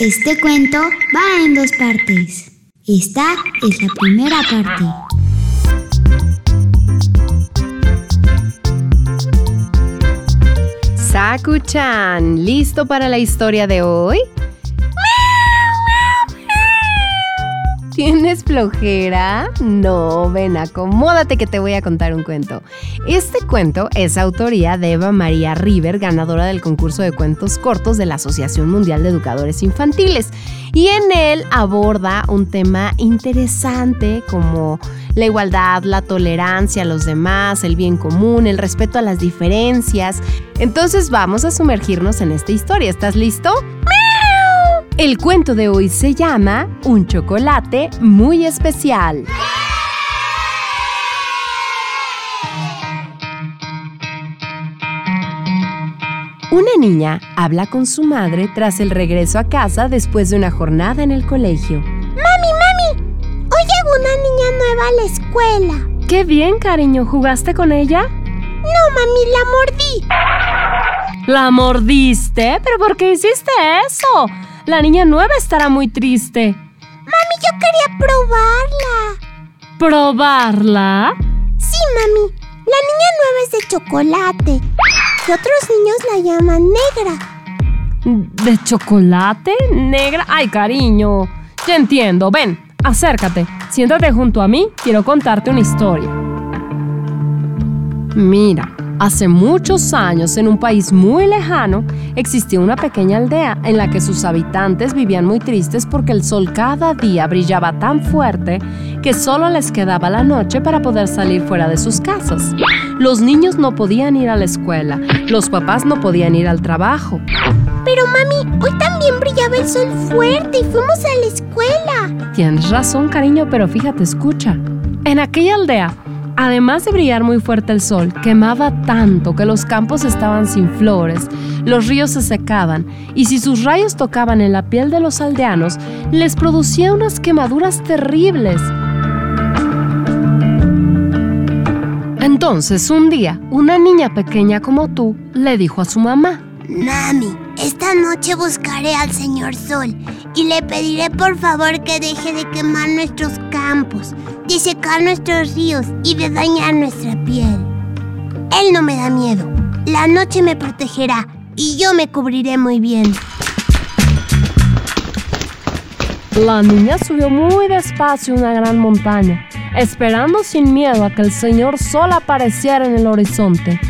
Este cuento va en dos partes. Esta es la primera parte. Saku-chan, ¿listo para la historia de hoy? ¿Tienes flojera? No, ven, acomódate que te voy a contar un cuento. Este cuento es autoría de Eva María River, ganadora del concurso de cuentos cortos de la Asociación Mundial de Educadores Infantiles. Y en él aborda un tema interesante como la igualdad, la tolerancia a los demás, el bien común, el respeto a las diferencias. Entonces vamos a sumergirnos en esta historia. ¿Estás listo? El cuento de hoy se llama Un chocolate muy especial. Una niña habla con su madre tras el regreso a casa después de una jornada en el colegio. Mami, mami, hoy llegó una niña nueva a la escuela. Qué bien, cariño. ¿Jugaste con ella? No, mami, la mordí. ¿La mordiste? ¿Pero por qué hiciste eso? La niña nueva estará muy triste. Mami, yo quería probarla. ¿Probarla? Sí, mami. La niña nueva es de chocolate. Y otros niños la llaman negra. ¿De chocolate? ¿Negra? Ay, cariño. Ya entiendo. Ven, acércate. Siéntate junto a mí. Quiero contarte una historia. Mira, Hace muchos años, en un país muy lejano, existía una pequeña aldea en la que sus habitantes vivían muy tristes porque el sol cada día brillaba tan fuerte que solo les quedaba la noche para poder salir fuera de sus casas. Los niños no podían ir a la escuela, los papás no podían ir al trabajo. Pero mami, hoy también brillaba el sol fuerte y fuimos a la escuela. Tienes razón, cariño, pero fíjate, escucha. En aquella aldea Además de brillar muy fuerte el sol, quemaba tanto que los campos estaban sin flores, los ríos se secaban y si sus rayos tocaban en la piel de los aldeanos, les producía unas quemaduras terribles. Entonces, un día, una niña pequeña como tú le dijo a su mamá, Mami, esta noche buscaré al señor Sol y le pediré por favor que deje de quemar nuestros campos, de secar nuestros ríos y de dañar nuestra piel. Él no me da miedo. La noche me protegerá y yo me cubriré muy bien. La niña subió muy despacio una gran montaña, esperando sin miedo a que el señor Sol apareciera en el horizonte.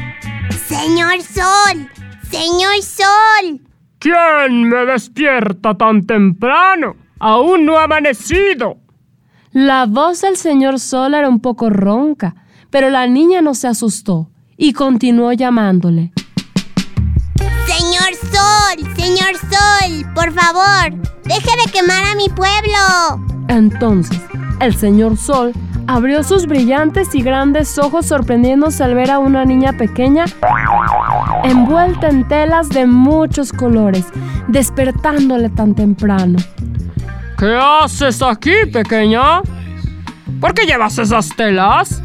¡Señor Sol! ¡Señor Sol! ¿Quién me despierta tan temprano? Aún no ha amanecido. La voz del señor Sol era un poco ronca, pero la niña no se asustó y continuó llamándole. Señor Sol, señor Sol, por favor, deje de quemar a mi pueblo. Entonces, el señor Sol abrió sus brillantes y grandes ojos sorprendiéndose al ver a una niña pequeña envuelta en telas de muchos colores, despertándole tan temprano. ¿Qué haces aquí, pequeña? ¿Por qué llevas esas telas?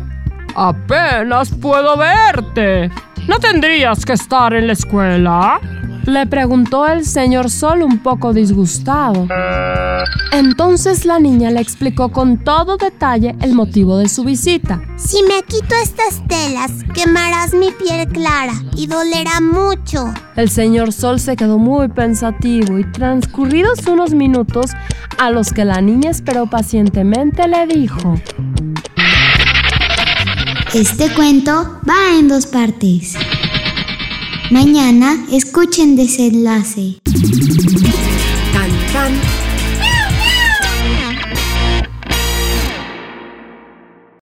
Apenas puedo verte. ¿No tendrías que estar en la escuela? Le preguntó el señor Sol un poco disgustado. Entonces la niña le explicó con todo detalle el motivo de su visita. Si me quito estas telas, quemarás mi piel clara y dolerá mucho. El señor Sol se quedó muy pensativo y transcurridos unos minutos a los que la niña esperó pacientemente le dijo. Este cuento va en dos partes. Mañana escuchen desenlace.